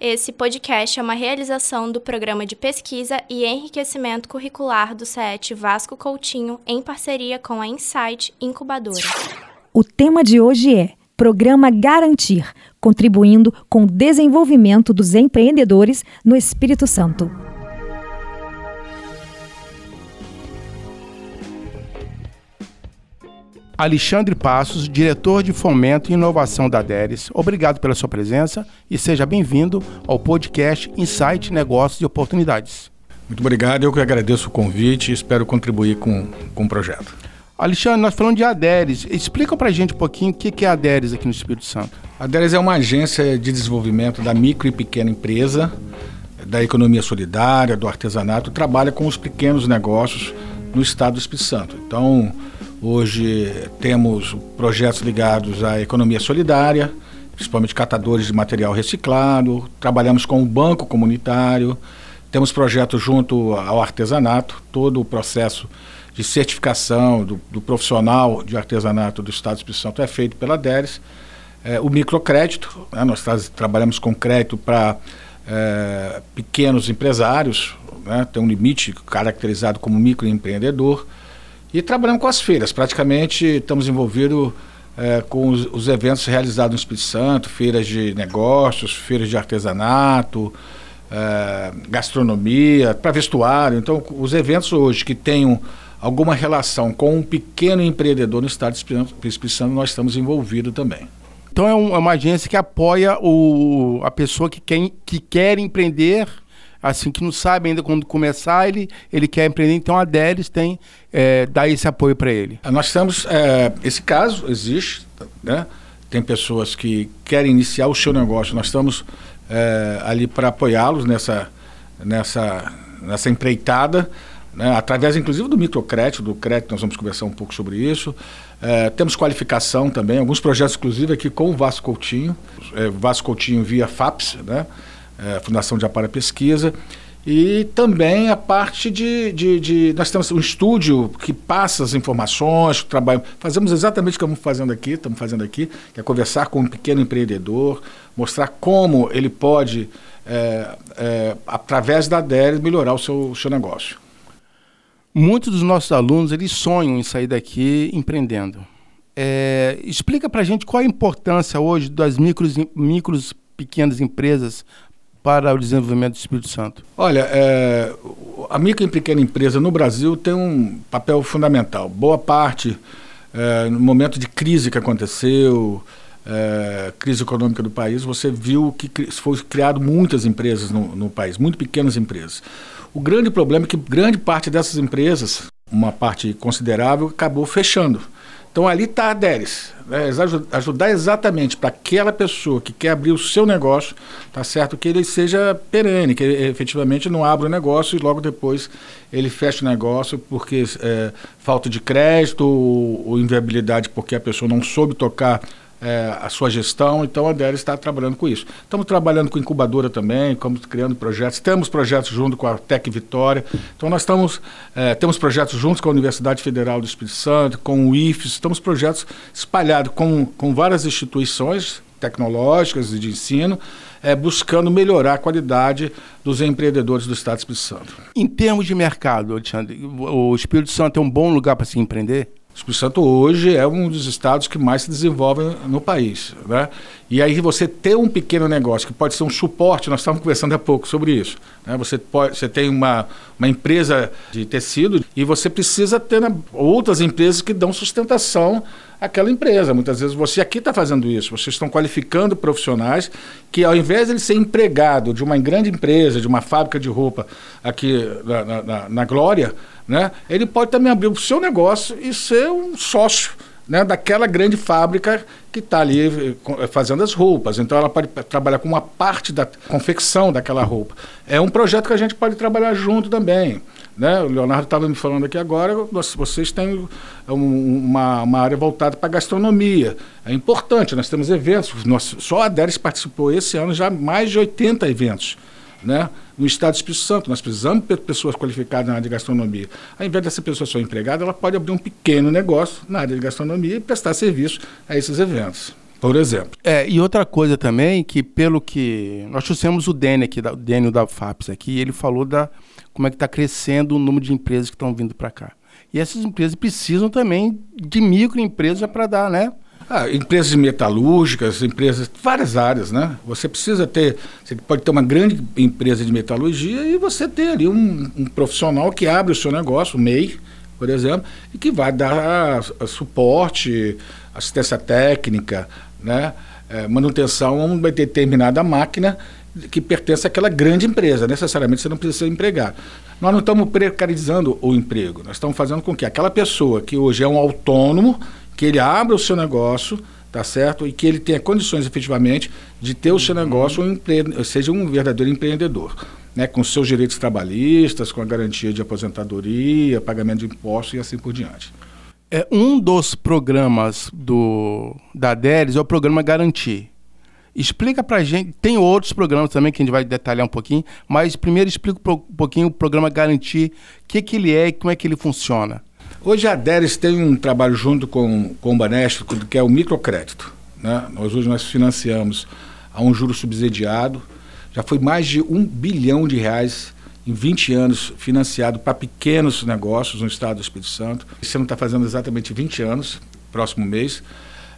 Esse podcast é uma realização do programa de pesquisa e enriquecimento curricular do CET Vasco Coutinho em parceria com a Insight Incubadora. O tema de hoje é Programa Garantir, contribuindo com o desenvolvimento dos empreendedores no Espírito Santo. Alexandre Passos, diretor de Fomento e Inovação da DERES. Obrigado pela sua presença e seja bem-vindo ao podcast Insight Negócios e Oportunidades. Muito obrigado, eu que agradeço o convite e espero contribuir com, com o projeto. Alexandre, nós falamos de ADERES. Explica para a gente um pouquinho o que é a ADERES aqui no Espírito Santo. A ADERES é uma agência de desenvolvimento da micro e pequena empresa, da economia solidária, do artesanato, trabalha com os pequenos negócios no estado do Espírito Santo. Então, Hoje temos projetos ligados à economia solidária, principalmente catadores de material reciclado, trabalhamos com o banco comunitário, temos projetos junto ao artesanato, todo o processo de certificação do, do profissional de artesanato do Estado do Espírito Santo é feito pela DERES. É, o microcrédito, né, nós tra trabalhamos com crédito para é, pequenos empresários, né, tem um limite caracterizado como microempreendedor. E trabalhamos com as feiras, praticamente estamos envolvidos é, com os, os, eventos realizados no Espírito Santo, feiras de negócios, feiras de artesanato, é, gastronomia, para vestuário. Então, os eventos hoje que tenham alguma relação com um pequeno empreendedor no estado do Espírito Santo, nós estamos envolvidos também. Então é, um, é, uma agência que apoia o, a pessoa que quer, que quer empreender assim, que não sabe ainda quando começar, ele, ele quer empreender, então a Deres tem, é, dá esse apoio para ele. Nós temos, é, esse caso existe, né? tem pessoas que querem iniciar o seu negócio, nós estamos é, ali para apoiá-los nessa, nessa, nessa empreitada, né? através inclusive do microcrédito, do crédito, nós vamos conversar um pouco sobre isso. É, temos qualificação também, alguns projetos inclusive aqui com o Vasco Coutinho, é, Vasco Coutinho via FAPS, né? É, Fundação de Apara Pesquisa. E também a parte de, de, de, Nós temos um estúdio que passa as informações, trabalho. Fazemos exatamente o que estamos fazendo aqui, estamos fazendo aqui, que é conversar com um pequeno empreendedor, mostrar como ele pode, é, é, através da DERES, melhorar o seu, o seu negócio. Muitos dos nossos alunos eles sonham em sair daqui empreendendo. É, explica para a gente qual a importância hoje das micros, micros pequenas empresas para o desenvolvimento do Espírito Santo? Olha, é, a micro e pequena empresa no Brasil tem um papel fundamental. Boa parte, é, no momento de crise que aconteceu, é, crise econômica do país, você viu que foi criado muitas empresas no, no país, muito pequenas empresas. O grande problema é que grande parte dessas empresas, uma parte considerável, acabou fechando. Então ali está a DERES, né? ajudar exatamente para aquela pessoa que quer abrir o seu negócio, tá certo que ele seja perene, que ele efetivamente não abra o negócio e logo depois ele fecha o negócio porque é, falta de crédito ou, ou inviabilidade porque a pessoa não soube tocar é, a sua gestão, então a DER está trabalhando com isso. Estamos trabalhando com incubadora também, estamos criando projetos, temos projetos junto com a Tec Vitória, então nós estamos, é, temos projetos juntos com a Universidade Federal do Espírito Santo, com o IFES, estamos projetos espalhados com, com várias instituições tecnológicas e de ensino, é, buscando melhorar a qualidade dos empreendedores do Estado do Espírito Santo. Em termos de mercado, Alexandre, o Espírito Santo é um bom lugar para se empreender? Espírito Santo hoje é um dos estados que mais se desenvolvem no país. Né? E aí você ter um pequeno negócio que pode ser um suporte, nós estávamos conversando há pouco sobre isso. Né? Você, pode, você tem uma, uma empresa de tecido e você precisa ter né, outras empresas que dão sustentação àquela empresa. Muitas vezes você aqui está fazendo isso, vocês estão qualificando profissionais que ao invés de ele ser empregado de uma grande empresa, de uma fábrica de roupa aqui na, na, na Glória, né? Ele pode também abrir o seu negócio e ser um sócio né, daquela grande fábrica que está ali eh, eh, fazendo as roupas. Então ela pode trabalhar com uma parte da confecção daquela roupa. É um projeto que a gente pode trabalhar junto também. Né? O Leonardo estava me falando aqui agora, vocês têm uma, uma área voltada para gastronomia. É importante, nós temos eventos. Nós, só a Deres participou esse ano já mais de 80 eventos né? no Estado do Espírito Santo. Nós precisamos de pessoas qualificadas na área de gastronomia. Ao invés dessa pessoa ser empregada, ela pode abrir um pequeno negócio na área de gastronomia e prestar serviço a esses eventos. Por exemplo. É, e outra coisa também, que pelo que. Nós trouxemos o Dênio aqui, o Dênio da FAPS aqui, ele falou da como é que está crescendo o número de empresas que estão vindo para cá. E essas empresas precisam também de microempresas para dar, né? Ah, empresas metalúrgicas, empresas, várias áreas, né? Você precisa ter, você pode ter uma grande empresa de metalurgia e você ter ali um, um profissional que abre o seu negócio, o MEI, por exemplo, e que vai dar suporte, assistência técnica, né? É, manutenção a uma determinada máquina que pertence àquela grande empresa. Necessariamente você não precisa ser empregado. Nós não estamos precarizando o emprego, nós estamos fazendo com que aquela pessoa que hoje é um autônomo que ele abra o seu negócio, tá certo? E que ele tenha condições efetivamente de ter o seu uhum. negócio, um empre... seja um verdadeiro empreendedor, né? Com seus direitos trabalhistas, com a garantia de aposentadoria, pagamento de impostos e assim por diante. É, um dos programas do, da DERES é o programa Garantir. Explica pra gente, tem outros programas também que a gente vai detalhar um pouquinho, mas primeiro explica um pouquinho o programa Garantir, o que, que ele é e como é que ele funciona. Hoje a Deres tem um trabalho junto com, com o Banesco, que é o microcrédito. Né? Nós hoje nós financiamos a um juro subsidiado, já foi mais de um bilhão de reais em 20 anos financiado para pequenos negócios no estado do Espírito Santo. Esse ano está fazendo exatamente 20 anos, próximo mês.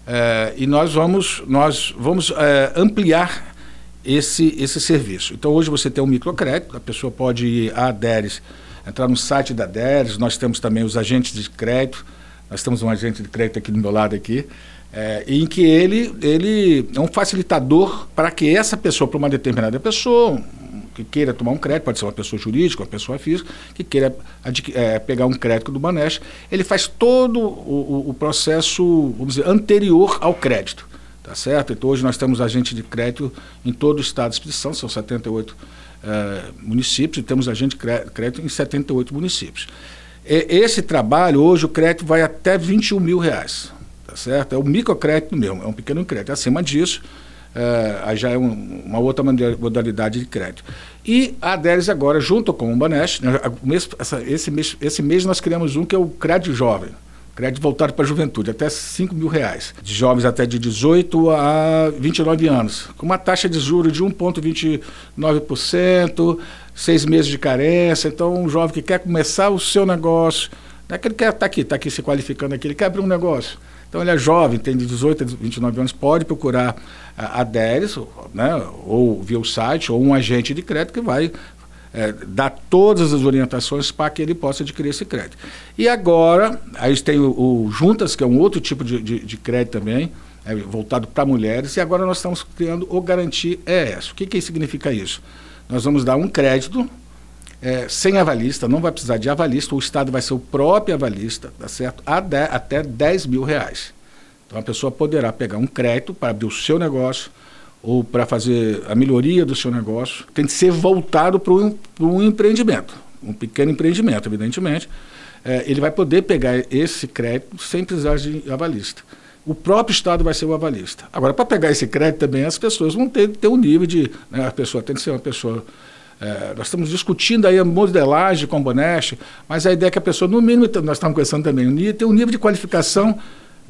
É, e nós vamos, nós vamos é, ampliar esse, esse serviço. Então hoje você tem um microcrédito, a pessoa pode ir à Deres entrar no site da DERES, nós temos também os agentes de crédito, nós temos um agente de crédito aqui do meu lado aqui, é, em que ele, ele é um facilitador para que essa pessoa, para uma determinada pessoa, que queira tomar um crédito, pode ser uma pessoa jurídica, uma pessoa física, que queira é, pegar um crédito do Banesh, ele faz todo o, o, processo, vamos dizer, anterior ao crédito. Tá certo? Então hoje nós temos agente de crédito em todo o estado de expedição, são 78 uh, municípios e temos agente de crédito em 78 municípios. E, esse trabalho, hoje, o crédito vai até 21 mil reais. Tá certo? É o microcrédito mesmo, é um pequeno crédito. Acima disso, uh, aí já é um, uma outra modalidade de crédito. E a Aderes agora, junto com o Banesh, né, esse, mês, esse mês nós criamos um que é o Crédito Jovem crédito voltado para a juventude, até 5 mil reais. De jovens até de 18 a 29 anos, com uma taxa de juros de 1,29%, seis meses de carência. Então, um jovem que quer começar o seu negócio, não é que ele quer estar tá aqui, está aqui se qualificando aqui, ele quer abrir um negócio. Então, ele é jovem, tem de 18 a 29 anos, pode procurar a, a DERES, né, ou via o site, ou um agente de crédito que vai é, dar todas as orientações para que ele possa adquirir esse crédito. E agora, aí tem o, o Juntas, que é um outro tipo de, de, de crédito também, é, voltado para mulheres, e agora nós estamos criando o Garantir ES. O que, que significa isso? Nós vamos dar um crédito é, sem avalista, não vai precisar de avalista, o Estado vai ser o próprio avalista, tá certo? até 10 mil reais. Então a pessoa poderá pegar um crédito para abrir o seu negócio, ou para fazer a melhoria do seu negócio, tem que ser voltado para um, empreendimento, um pequeno empreendimento, evidentemente. É, ele vai poder pegar esse crédito sem precisar de avalista. O próprio Estado vai ser o avalista. Agora, para pegar esse crédito também, as pessoas vão ter, ter um nível de. Né, a pessoa tem que ser uma pessoa. É, nós estamos discutindo aí a modelagem com o Boneste, mas a ideia é que a pessoa, no mínimo, nós estamos conversando também, tem um nível de qualificação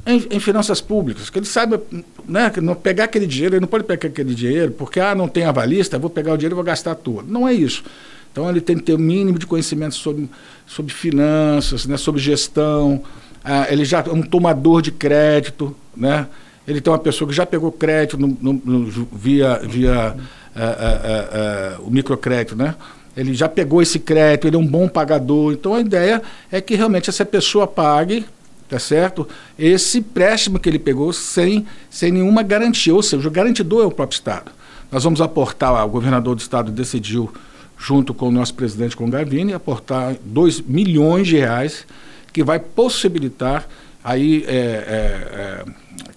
em, em, finanças públicas, que ele saiba né, que não pegar aquele dinheiro, ele não pode pegar aquele dinheiro porque ah, não tem avalista, vou pegar o dinheiro e vou gastar tudo. Não é isso. Então ele tem que ter o mínimo de conhecimento sobre, sobre finanças, né, sobre gestão, ah, ele já é um tomador de crédito, né? ele tem uma pessoa que já pegou crédito no, no, no, via, via ah, ah, o microcrédito, né? ele já pegou esse crédito, ele é um bom pagador. Então a ideia é que realmente essa pessoa pague tá certo? Esse empréstimo que ele pegou sem, sem nenhuma garantia, ou seja, o garantidor é o próprio Estado. Nós vamos aportar, o governador do Estado decidiu, junto com o nosso presidente, com o Gavini, aportar 2 milhões de reais, que vai possibilitar aí é, é, é,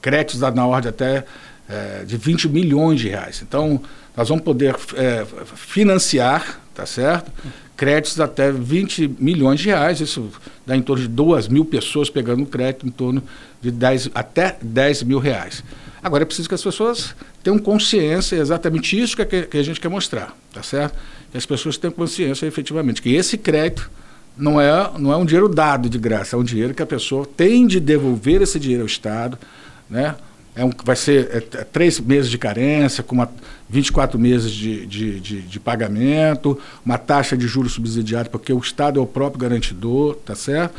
créditos na ordem até é, de 20 milhões de reais. Então, nós vamos poder é, financiar, tá certo? créditos até 20 milhões de reais, isso dá em torno de 2 mil pessoas pegando crédito em torno de 10, até 10 mil reais. Agora é preciso que as pessoas tenham consciência, é exatamente isso que, que a gente quer mostrar, tá certo? Que as pessoas tenham consciência efetivamente que esse crédito não é, não é um dinheiro dado de graça, é um dinheiro que a pessoa tem de devolver esse dinheiro ao Estado, né? É um, vai ser é, é três meses de carência, com uma, 24 meses de, de, de, de, pagamento, uma taxa de juros subsidiária, porque o Estado é o próprio garantidor, tá certo?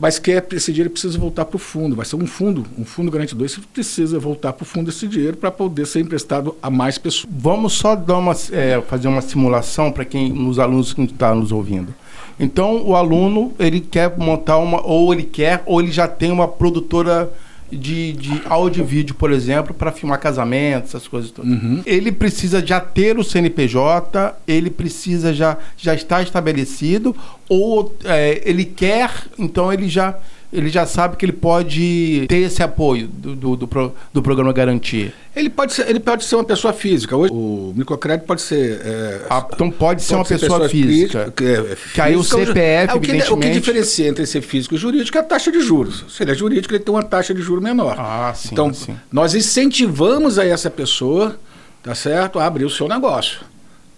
Mas que esse dinheiro precisa voltar para o fundo, vai ser um fundo, um fundo garantidor, isso precisa voltar para o fundo esse dinheiro para poder ser emprestado a mais pessoas. Vamos só dar uma, é, fazer uma simulação para quem, nos alunos que estão tá nos ouvindo. Então, o aluno ele quer montar uma, ou ele quer, ou ele já tem uma produtora de, de áudio e vídeo, por exemplo, para filmar casamentos, essas coisas todas. Uhum. Ele precisa já ter o CNPJ, ele precisa já, já estar estabelecido, ou é, ele quer, então ele já ele já sabe que ele pode ter esse apoio do, do, do, pro, do programa Garantia. Ele pode, ser, ele pode ser uma pessoa física. Hoje, o microcrédito pode ser. É, ah, então pode ser uma pessoa, pessoa física. Que, é, que aí o CPF, é, o, que, evidentemente... o que diferencia entre ser físico e jurídico é a taxa de juros. Se ele é jurídico, ele tem uma taxa de juros menor. Ah, sim. Então, sim. nós incentivamos a essa pessoa, tá certo, a abrir o seu negócio.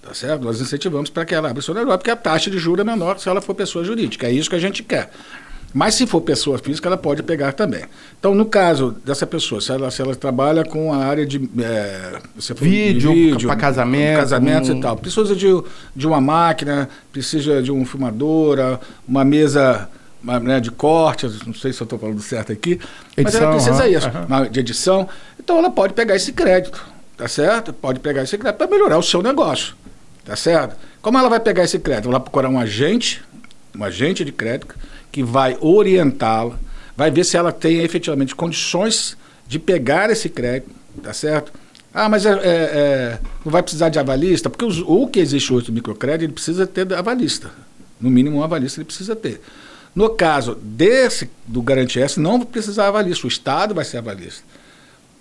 Tá certo? Nós incentivamos para que ela abra o seu negócio, porque a taxa de juros é menor se ela for pessoa jurídica. É isso que a gente quer. Mas se for pessoa física, ela pode pegar também. Então, no caso dessa pessoa, se ela, se ela trabalha com a área de. É, vídeo, vídeo para casamento. Casamentos um... e tal. Precisa de, de uma máquina, precisa de um filmadora, uma mesa uma, né, de corte, não sei se eu estou falando certo aqui, edição, mas ela precisa uhum, isso, uhum. de edição. Então ela pode pegar esse crédito, tá certo? Pode pegar esse crédito para melhorar o seu negócio, tá certo? Como ela vai pegar esse crédito? Ela vai procurar um agente, um agente de crédito que vai orientá-la, vai ver se ela tem efetivamente condições de pegar esse crédito, tá certo? Ah, mas é, é, é, não vai precisar de avalista, porque os, o que existe hoje do microcrédito, ele precisa ter avalista. No mínimo, um avalista ele precisa ter. No caso desse, do Garantia S, não precisar avalista, o Estado vai ser avalista.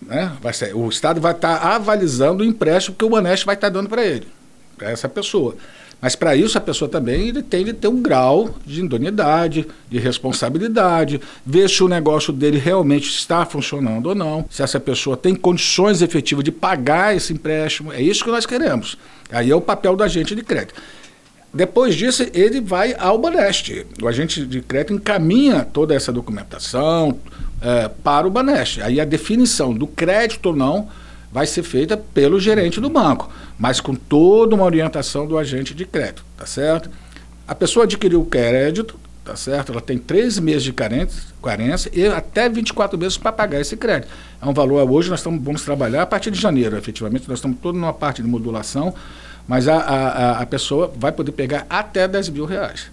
Né? Vai ser, o Estado vai estar tá avalizando o empréstimo que o Baneste vai estar tá dando para ele, para essa pessoa. Mas para isso a pessoa também ele tem de ter um grau de idoneidade, de responsabilidade, ver se o negócio dele realmente está funcionando ou não, se essa pessoa tem condições efetivas de pagar esse empréstimo. É isso que nós queremos. Aí é o papel do agente de crédito. Depois disso, ele vai ao Baneste. O agente de crédito encaminha toda essa documentação é, para o Baneste. Aí a definição do crédito ou não vai ser feita pelo gerente do banco, mas com toda uma orientação do agente de crédito, tá certo? A pessoa adquiriu o crédito, tá certo? Ela tem três meses de carência, e até 24 meses para pagar esse crédito. É um valor, hoje nós estamos, vamos trabalhar a partir de janeiro, efetivamente, nós estamos todos numa parte de modulação, mas a, a, a pessoa vai poder pegar até 10 mil reais.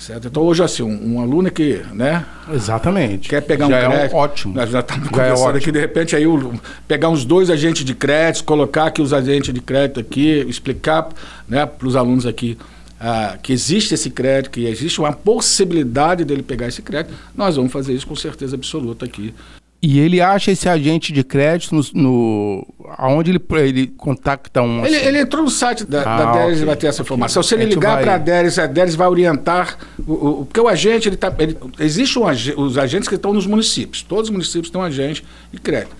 Certo? Então, hoje, assim, um, um, aluno que, né? Exatamente. Quer pegar já um crédito. É um ótimo. Nós já estamos é conversando é aqui, de repente, aí o, pegar uns dois agentes de crédito, colocar aqui os agentes de crédito aqui, explicar né, para os alunos aqui ah, que existe esse crédito, que existe uma possibilidade dele pegar esse crédito, nós vamos fazer isso com certeza absoluta aqui e ele acha esse agente de crédito no, no aonde ele, ele contacta um. Ele, ele entrou no site da, ah, da Deres okay, e vai ter essa informação. Okay. Se ele ligar vai... para a Deres, a Deres vai orientar. O, o, porque o agente, ele tá, ele, existe um, os agentes que estão nos municípios. Todos os municípios têm um agente de crédito.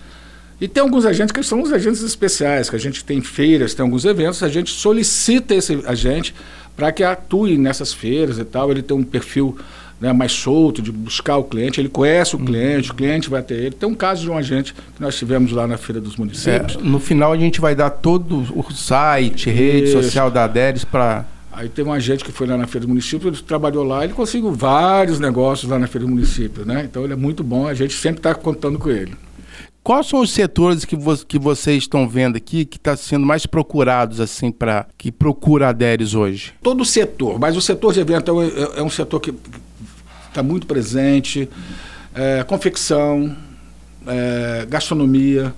E tem alguns agentes que são os agentes especiais, que a gente tem feiras, tem alguns eventos, a gente solicita esse agente para que atue nessas feiras e tal. Ele tem um perfil né, mais solto, de buscar o cliente, ele conhece o uhum. cliente, o cliente vai ter ele. Tem um caso de um agente que nós tivemos lá na Feira dos Municípios. É, no final a gente vai dar todo o site, rede Isso. social da Aderes para... Aí teve um agente que foi lá na Feira do Município, ele trabalhou lá, ele conseguiu vários negócios lá na Feira do Município, né? Então ele é muito bom, a gente sempre está contando com ele. Quais são os setores que, vo que vocês estão vendo aqui que está sendo mais procurados assim para que procura a hoje? Todo o setor, mas o setor de evento é, é, é um setor que está muito presente. É, confecção, é, gastronomia,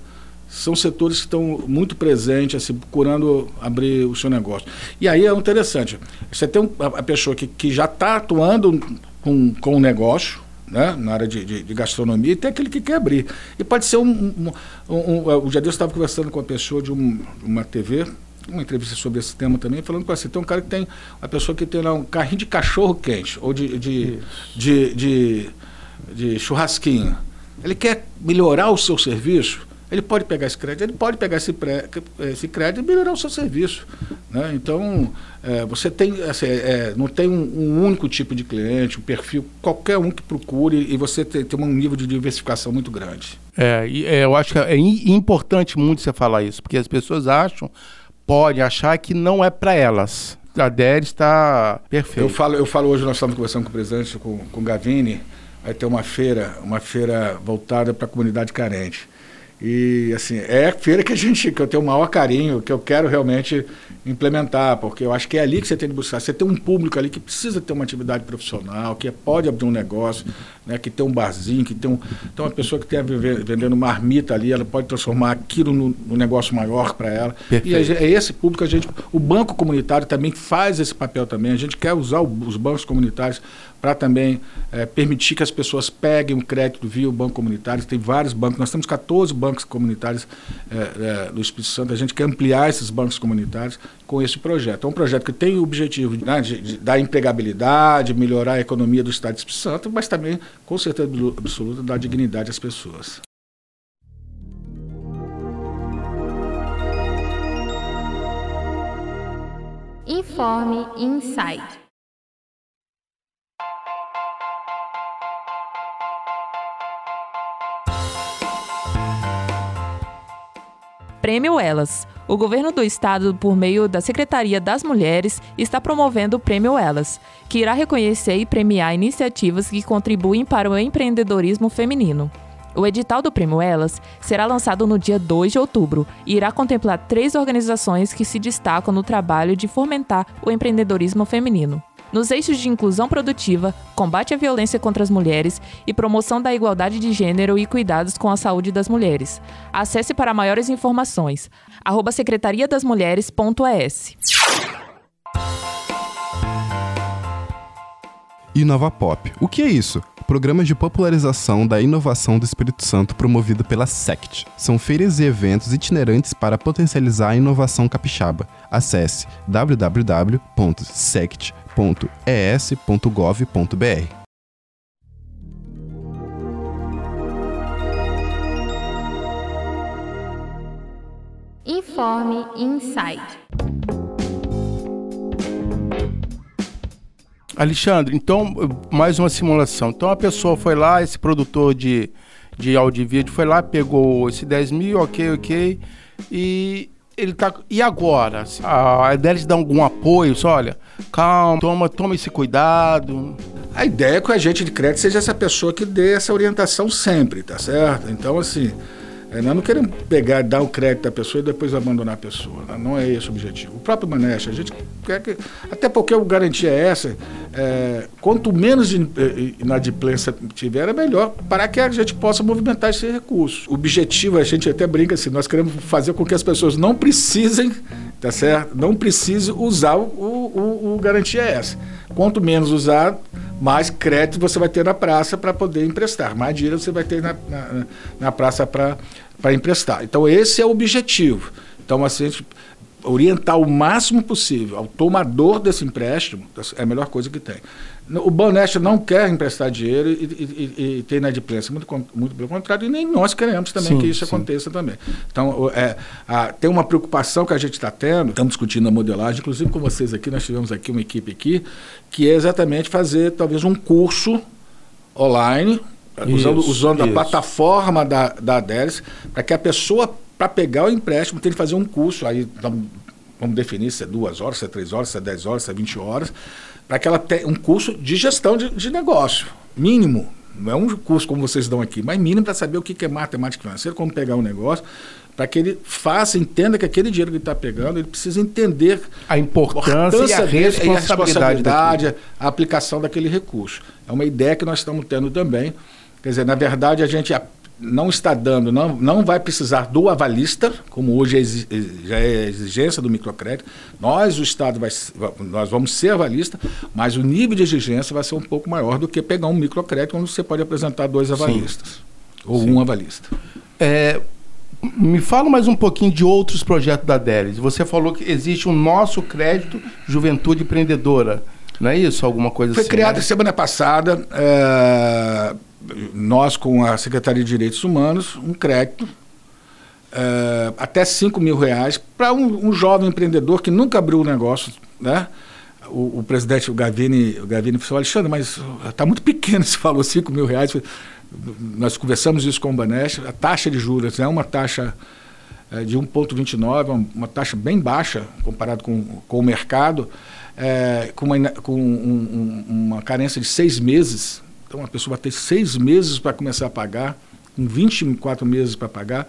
são setores que estão muito presentes, assim, procurando abrir o seu negócio. E aí é interessante, você tem um, a, pessoa que, que já está atuando com, com o negócio, né, na área de, de, de, gastronomia, e tem aquele que quer abrir. E pode ser um. um, um, um o dia estava conversando com uma pessoa de uma TV, uma entrevista sobre esse tema também, falando para você, tem um cara que tem, uma pessoa que tem lá um carrinho de cachorro quente, ou de, de, de, de, de, churrasquinho. Ele quer melhorar o seu serviço, ele pode pegar esse crédito, ele pode pegar esse, pré, esse crédito e melhorar o seu serviço. Né? Então, é, você tem, assim, é, não tem um, um, único tipo de cliente, um perfil, qualquer um que procure e você tem, tem um nível de diversificação muito grande. É, é, eu acho que é importante muito você falar isso, porque as pessoas acham, podem achar que não é para elas. A DER está perfeita. Eu falo, eu falo hoje, nós estamos conversando com o presidente, com, com o Gavini, vai ter uma feira, uma feira voltada para a comunidade carente. E assim, é a feira que a gente que eu tenho o maior carinho, que eu quero realmente implementar, porque eu acho que é ali que você tem que buscar. Você tem um público ali que precisa ter uma atividade profissional, que pode abrir um negócio, né, que tem um barzinho, que tem, um, tem uma pessoa que está vendendo marmita ali, ela pode transformar aquilo no negócio maior para ela. Perfeito. E é, é esse público a gente, o banco comunitário também faz esse papel também. A gente quer usar o, os bancos comunitários para também é, permitir que as pessoas peguem o crédito via o banco comunitário. Tem vários bancos, nós temos 14 bancos comunitários é, é, do Espírito Santo. A gente quer ampliar esses bancos comunitários com esse projeto. É um projeto que tem o objetivo né, de, de, da empregabilidade, melhorar a economia do Estado do Espírito Santo, mas também, com certeza absoluta, dar dignidade às pessoas. Informe Insight. Prêmio Elas. O governo do estado, por meio da Secretaria das Mulheres, está promovendo o Prêmio Elas, que irá reconhecer e premiar iniciativas que contribuem para o empreendedorismo feminino. O edital do Prêmio Elas será lançado no dia 2 de outubro e irá contemplar três organizações que se destacam no trabalho de fomentar o empreendedorismo feminino nos eixos de inclusão produtiva, combate à violência contra as mulheres e promoção da igualdade de gênero e cuidados com a saúde das mulheres. Acesse para maiores informações arroba. Inova Pop. O que é isso? Programa de popularização da inovação do Espírito Santo promovido pela SECT. São feiras e eventos itinerantes para potencializar a inovação capixaba. Acesse www.sect.com www.es.gov.br. Informe Insight. Alexandre, então, mais uma simulação. Então, a pessoa foi lá, esse produtor de, de áudio e vídeo foi lá, pegou esse 10 mil, ok, ok, e ele tá. E agora? A ideia de dar algum apoio, só olha, calma, toma, toma esse cuidado. A ideia é que o agente de crédito seja essa pessoa que dê essa orientação sempre, tá certo? Então, assim, é, nós não queremos pegar, dar o crédito à pessoa e depois abandonar a pessoa. Né? Não é esse o objetivo. O próprio Manecha, a gente quer que. Até porque a garantia é essa: é, quanto menos eh, inadimplência tiver, é melhor para que a gente possa movimentar esse recurso. O objetivo, a gente até brinca assim: nós queremos fazer com que as pessoas não precisem, tá certo? Não precisem usar o, o, o garantia é essa. Quanto menos usar, mais crédito você vai ter na praça para poder emprestar, mais dinheiro você vai ter na, na, na praça para emprestar. Então, esse é o objetivo. Então, assim, orientar o máximo possível ao tomador desse empréstimo é a melhor coisa que tem. O Baneste não quer emprestar dinheiro e, e, e, e ter inadimplência, muito, muito pelo contrário, e nem nós queremos também sim, que isso sim. aconteça também. Então, é, a, tem uma preocupação que a gente está tendo, estamos discutindo a modelagem, inclusive com vocês aqui, nós tivemos aqui uma equipe aqui, que é exatamente fazer talvez um curso online, isso, usando, usando a plataforma da, da Adelis, para que a pessoa, para pegar o empréstimo, tem que fazer um curso, aí então, vamos definir se é duas horas, se é três horas, se é dez horas, se é vinte horas, para que ela tenha um curso de gestão de, de negócio, mínimo. Não é um curso como vocês dão aqui, mas mínimo para saber o que é matemática financeira, como pegar um negócio, para que ele faça, entenda que aquele dinheiro que ele está pegando, ele precisa entender a importância, importância e a responsabilidade, e a, a aplicação daquele recurso. É uma ideia que nós estamos tendo também. Quer dizer, na verdade, a gente não está dando, não, não vai precisar do avalista, como hoje é já é exigência do microcrédito. Nós, o Estado, vai, nós vamos ser avalista, mas o nível de exigência vai ser um pouco maior do que pegar um microcrédito, onde você pode apresentar dois avalistas. Sim. Ou Sim. um avalista. É, me fala mais um pouquinho de outros projetos da Delis. Você falou que existe o nosso crédito Juventude Empreendedora. Não é isso? Alguma coisa Foi assim? Foi criado né? semana passada. É nós com a Secretaria de Direitos Humanos, um crédito é, até 5 mil reais para um, um, jovem empreendedor que nunca abriu um negócio, né? O, o presidente, o Gavini, o Gavini falou, Alexandre, mas está muito pequeno, se falou 5 mil reais. Nós conversamos isso com o Banesh, a taxa de juros é uma taxa é, de 1,29, uma, uma taxa bem baixa comparado com, com o mercado, é, com, uma, com um, um, uma carência de seis meses. Então a pessoa vai ter seis meses para começar a pagar, com 24 meses para pagar.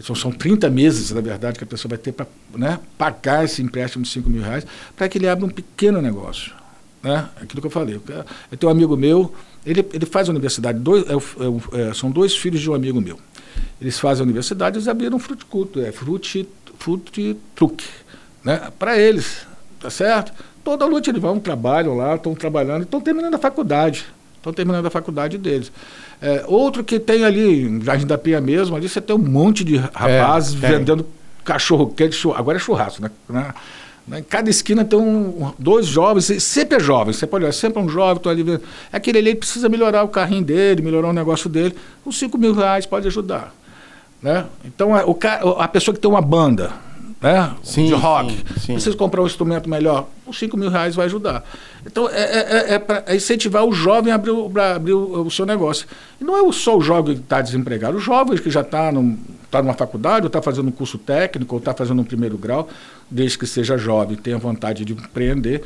São, são 30 meses, na verdade, que a pessoa vai ter para né, pagar esse empréstimo de 5 mil reais para que ele abra um pequeno negócio. Né? Aquilo que eu falei. Eu tenho um amigo meu, ele, ele faz universidade, dois, é, é, é, são dois filhos de um amigo meu. Eles fazem a universidade, eles abriram um fruticulto, é fruti, fruti truque, né? Para eles, tá certo? Toda noite eles vão, trabalham lá, estão trabalhando, estão terminando a faculdade, estão terminando a faculdade deles. É, outro que tem ali, em Jardim da Penha mesmo, ali você tem um monte de rapazes é, vendendo cachorro quente, agora é churrasco, né? né? Em cada esquina tem um, dois jovens, sempre é jovem, você pode olhar, sempre é um jovem, tô ali vendo. Aquele ali precisa melhorar o carrinho dele, melhorar o negócio dele. Os 5 mil reais pode ajudar. Né? Então, a, o, a pessoa que tem uma banda né? Sim, de rock, sim, sim. precisa comprar um instrumento melhor, os 5 mil reais vai ajudar. Então, é, é, é, é para é incentivar o jovem a abrir, o, abrir o, o, seu negócio. E não é só o jovem que está desempregado, o jovem que já está num, tá numa faculdade, ou está fazendo um curso técnico, ou está fazendo um primeiro grau, desde que seja jovem, tenha vontade de empreender,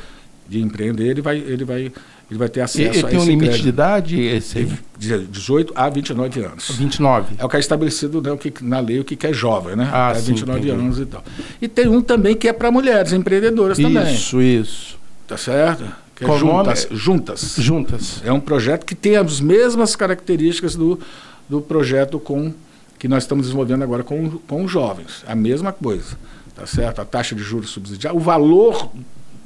de empreender, ele vai, ele vai, ele vai ter acesso e, a esse tem um limite crédito. de idade? Esse... De 18 a 29 anos. 29. É o que é estabelecido né, o que, na lei, o que é jovem, né? Ah, é 29 sim, anos e tal. E tem um também que é para mulheres empreendedoras isso, também. Isso, isso. Tá certo? Que é juntas, juntas. Juntas. É um projeto que tem as mesmas características do, do projeto com que nós estamos desenvolvendo agora com, com os jovens. A mesma coisa. Tá certo? A taxa de juros subsidiada, o valor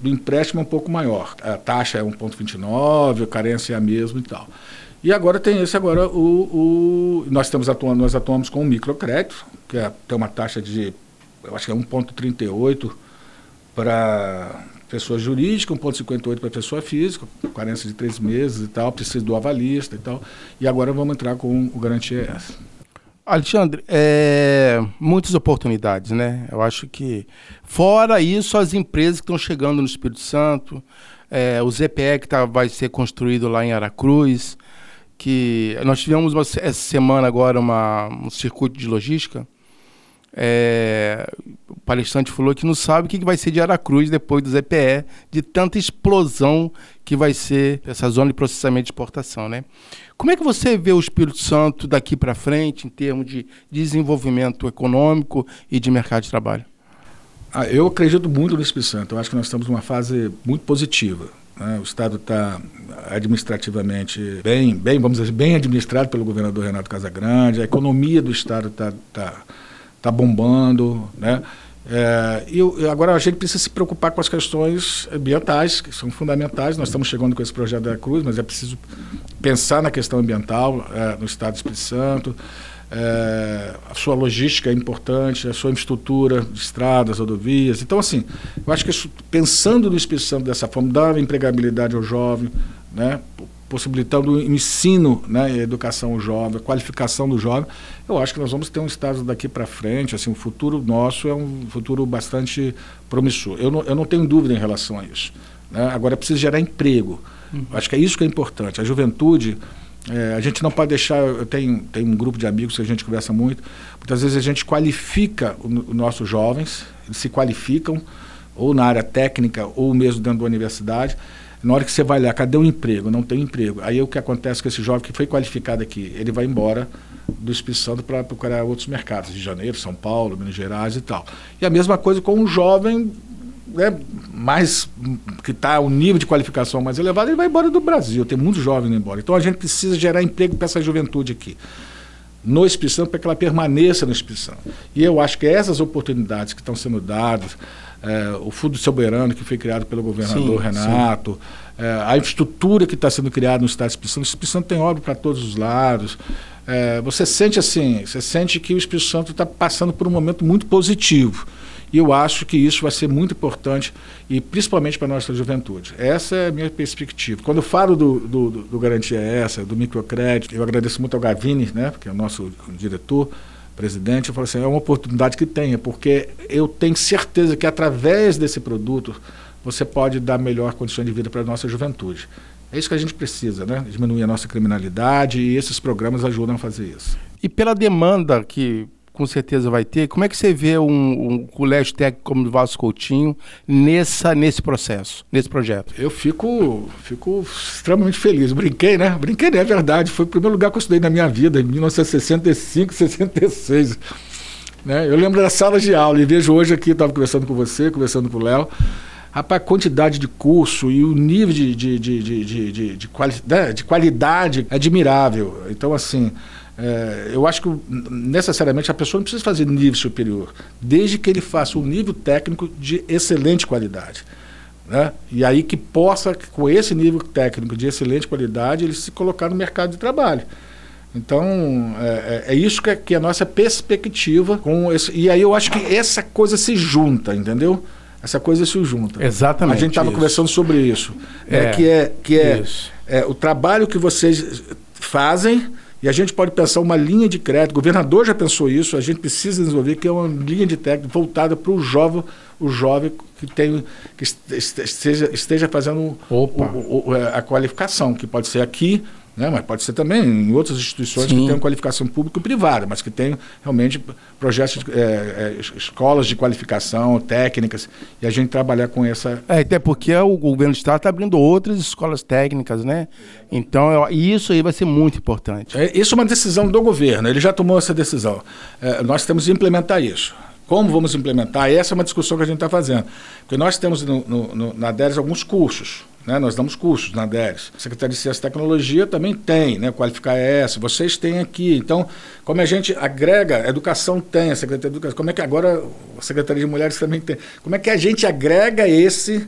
do empréstimo é um pouco maior. A taxa é 1,29, a carência é a mesma e tal. E agora tem esse agora o, o nós estamos atuando, nós atuamos com o microcrédito, que é, tem uma taxa de eu acho que é 1,38 para pessoa jurídica, 1,58 para pessoa física, carência de três meses e tal, precisa do avalista e tal. E agora vamos entrar com o Garantia. Alexandre, é, muitas oportunidades, né? Eu acho que, fora isso, as empresas que estão chegando no Espírito Santo, é, o ZPE que tá, vai ser construído lá em Aracruz, que nós tivemos uma, essa semana agora uma, um circuito de logística. É, o palestrante falou que não sabe o que vai ser de Aracruz depois do ZPE, de tanta explosão que vai ser essa zona de processamento de exportação, né? Como é que você vê o Espírito Santo daqui para frente em termos de desenvolvimento econômico e de mercado de trabalho? Ah, eu acredito muito no Espírito Santo. Eu acho que nós estamos numa fase muito positiva. Né? O Estado está administrativamente bem, bem, vamos dizer, bem administrado pelo governador Renato Casagrande. A economia do Estado está tá, tá bombando, né? É, e agora a gente precisa se preocupar com as questões ambientais, que são fundamentais. Nós estamos chegando com esse projeto da Cruz, mas é preciso pensar na questão ambiental é, no Estado do Espírito Santo. É, a sua logística é importante, a sua infraestrutura de estradas, rodovias. Então, assim, eu acho que isso, pensando no Espírito Santo dessa forma, dar empregabilidade ao jovem, né, possibilitando o ensino, né, a educação jovem, a qualificação do jovem, eu acho que nós vamos ter um estado daqui para frente, assim, o futuro nosso é um futuro bastante promissor. Eu não, eu não tenho dúvida em relação a isso. Né? Agora é preciso gerar emprego. Uhum. Acho que é isso que é importante. A juventude, é, a gente não pode deixar. Eu tenho, tenho um grupo de amigos que a gente conversa muito. Muitas vezes a gente qualifica os nossos jovens, eles se qualificam, ou na área técnica, ou mesmo dentro da universidade na hora que você vai lá, cadê o emprego? Não tem emprego. Aí o que acontece com esse jovem que foi qualificado aqui? Ele vai embora do Espírito Santo para procurar outros mercados, Rio de Janeiro, São Paulo, Minas Gerais e tal. E a mesma coisa com um jovem né, mais que está o nível de qualificação mais elevado, ele vai embora do Brasil. Tem muitos jovens indo embora. Então a gente precisa gerar emprego para essa juventude aqui. No Espírito Santo, para que ela permaneça no Espírito Santo. E eu acho que essas oportunidades que estão sendo dadas, é, o Fundo Soberano, que foi criado pelo governador sim, Renato, sim. É, a infraestrutura que está sendo criada no Estado do Espírito Santo. O Espírito Santo tem obra para todos os lados. É, você sente assim, você sente que o Espírito Santo está passando por um momento muito positivo. E eu acho que isso vai ser muito importante, e principalmente para a nossa juventude. Essa é a minha perspectiva. Quando eu falo do, do, do Garantia Essa, do microcrédito, eu agradeço muito ao Gavini, né, que é o nosso diretor, presidente, eu falo assim, é uma oportunidade que tenha, porque eu tenho certeza que através desse produto você pode dar melhor condição de vida para a nossa juventude. É isso que a gente precisa, né? Diminuir a nossa criminalidade e esses programas ajudam a fazer isso. E pela demanda que com certeza vai ter, como é que você vê um, um colégio técnico como o Vasco Coutinho nessa, nesse processo, nesse projeto? Eu fico, fico extremamente feliz. Brinquei, né? Brinquei, né? É verdade. Foi o primeiro lugar que eu estudei na minha vida, em 1965, 66. Né? Eu lembro das salas de aula e vejo hoje aqui, estava conversando com você, conversando com o Léo, Rapaz, a quantidade de curso e o nível de, de, de, de, de, de, de, quali né, de qualidade é admirável. Então, assim, é, eu acho que necessariamente a pessoa não precisa fazer nível superior, desde que ele faça um nível técnico de excelente qualidade. Né? E aí que possa, com esse nível técnico de excelente qualidade, ele se colocar no mercado de trabalho. Então, é, é, é isso que é, que é a nossa perspectiva. com esse, E aí eu acho que essa coisa se junta, entendeu? Essa coisa se junta. Exatamente. A gente estava conversando sobre isso. Né? É, que é, que é, é, o trabalho que vocês fazem. E a gente pode pensar uma linha de crédito. O governador já pensou isso. A gente precisa desenvolver que é uma linha de crédito voltada para o jovem, o jovem que tem que esteja, esteja fazendo o, o, o, a qualificação, que pode ser aqui né? Mas pode ser também em outras instituições Sim. que tenham qualificação pública e privada, mas que tenham realmente projetos, é, é, escolas de qualificação, técnicas, e a gente trabalhar com essa. É, até porque o governo do Estado está abrindo outras escolas técnicas, né? Então, isso aí vai ser muito importante. É, isso é uma decisão do governo, ele já tomou essa decisão. É, nós temos que implementar isso. Como vamos implementar? Essa é uma discussão que a gente está fazendo. Porque nós temos no, no, no, na DERES alguns cursos. Né? Nós damos cursos na DERES. A Secretaria de Ciência e Tecnologia também tem, né? Qualificar ES, vocês têm aqui. Então, como a gente agrega, a educação tem, a Secretaria de Educação, como é que agora a Secretaria de Mulheres também tem? Como é que a gente agrega esse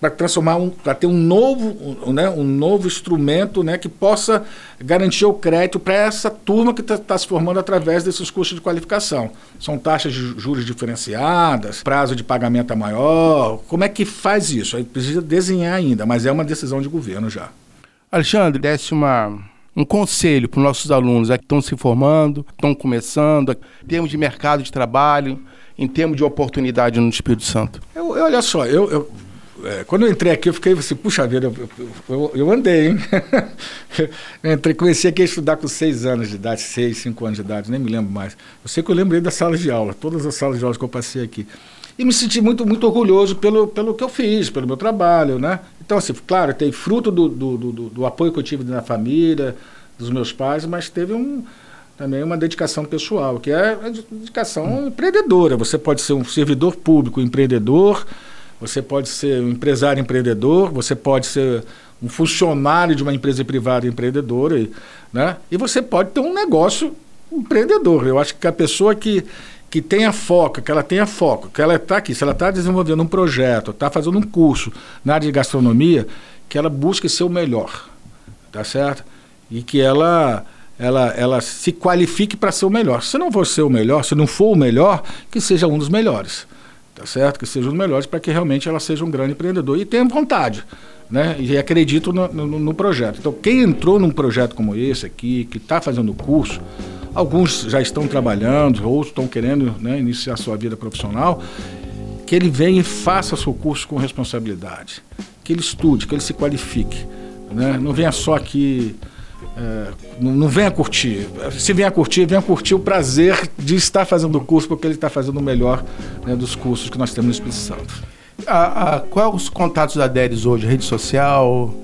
para transformar um, para ter um novo, um, né, um novo instrumento, né, que possa garantir o crédito para essa turma que está tá se formando através desses cursos de qualificação. São taxas de juros diferenciadas, prazo de pagamento é maior. Como é que faz isso? Aí precisa desenhar ainda, mas é uma decisão de governo já. Alexandre, desse uma um conselho para os nossos alunos que estão se formando, estão começando, em termos de mercado de trabalho, em termos de oportunidade no Espírito Santo? Eu, eu olha só, eu, eu é, quando eu entrei aqui, eu fiquei assim, puxa vida, eu, eu, eu andei, hein? eu entrei, comecei aqui a estudar com seis anos de idade, seis, cinco anos de idade, nem me lembro mais. Eu sei que eu lembrei das salas de aula, todas as salas de aula que eu passei aqui. E me senti muito, muito orgulhoso pelo, pelo que eu fiz, pelo meu trabalho, né? Então, assim, claro, tem fruto do, do, do, do apoio que eu tive na família, dos meus pais, mas teve um, também uma dedicação pessoal, que é a dedicação empreendedora. Você pode ser um servidor público empreendedor, você pode ser um empresário empreendedor, você pode ser um funcionário de uma empresa privada empreendedora, né? E você pode ter um negócio empreendedor. Eu acho que a pessoa que que tenha foco, que ela tenha foco, que ela está aqui, se ela está desenvolvendo um projeto, está fazendo um curso na área de gastronomia, que ela busque ser o melhor, tá certo? E que ela ela, ela se qualifique para ser o melhor. Se não for ser o melhor, se não for o melhor, que seja um dos melhores tá certo? Que sejam os melhores para que realmente ela seja um grande empreendedor e tenha vontade, né? E acredito no, no, no projeto. Então, quem entrou num projeto como esse aqui, que está fazendo curso, alguns já estão trabalhando, outros estão querendo né, iniciar sua vida profissional, que ele venha e faça seu curso com responsabilidade, que ele estude, que ele se qualifique, né? Não venha só aqui é, não, não, venha curtir. Se venha curtir, venha curtir o prazer de estar fazendo o curso, porque ele está fazendo o melhor né, dos cursos que nós temos no Espírito Santo. A, a, qual é os contatos da Delis hoje? Rede social?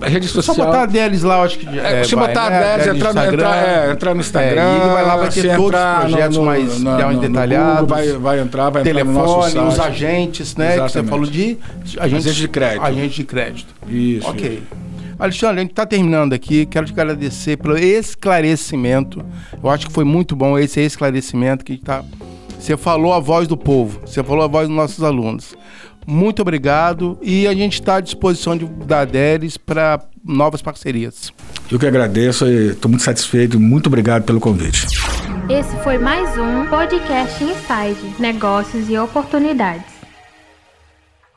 a rede social. Só botar a Delis lá, acho que. É, é, se vai, botar né? a Delis, entrar, no, entrar, é, entrar no Instagram. É, ele vai lá, vai ter todos os projetos no, mais, no, mais detalhados. Google, vai, vai entrar, vai telefone, entrar no nosso site. os agentes, né? Exatamente. Que você falou de. Agentes, agente de crédito. Agente de crédito. Isso. Ok. Isso. Alexandre, a gente está terminando aqui. Quero te agradecer pelo esclarecimento. Eu acho que foi muito bom esse esclarecimento que está. Você falou a voz do povo, você falou a voz dos nossos alunos. Muito obrigado e a gente está à disposição de, da DERES para novas parcerias. Eu que agradeço e estou muito satisfeito. Muito obrigado pelo convite. Esse foi mais um Podcast Inside Negócios e Oportunidades.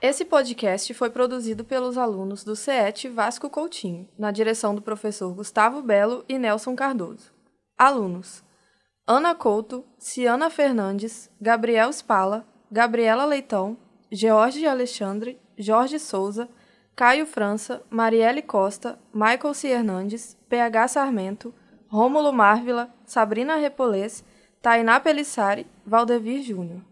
Esse podcast foi produzido pelos alunos do CET Vasco Coutinho, na direção do professor Gustavo Belo e Nelson Cardoso. Alunos: Ana Couto, Ciana Fernandes, Gabriel Spala, Gabriela Leitão, George Alexandre, Jorge Souza, Caio França, Marielle Costa, Michael C. Hernandes, PH Sarmento, Rômulo Marvila, Sabrina Repolês, Tainá Pelissari, Valdevir Júnior.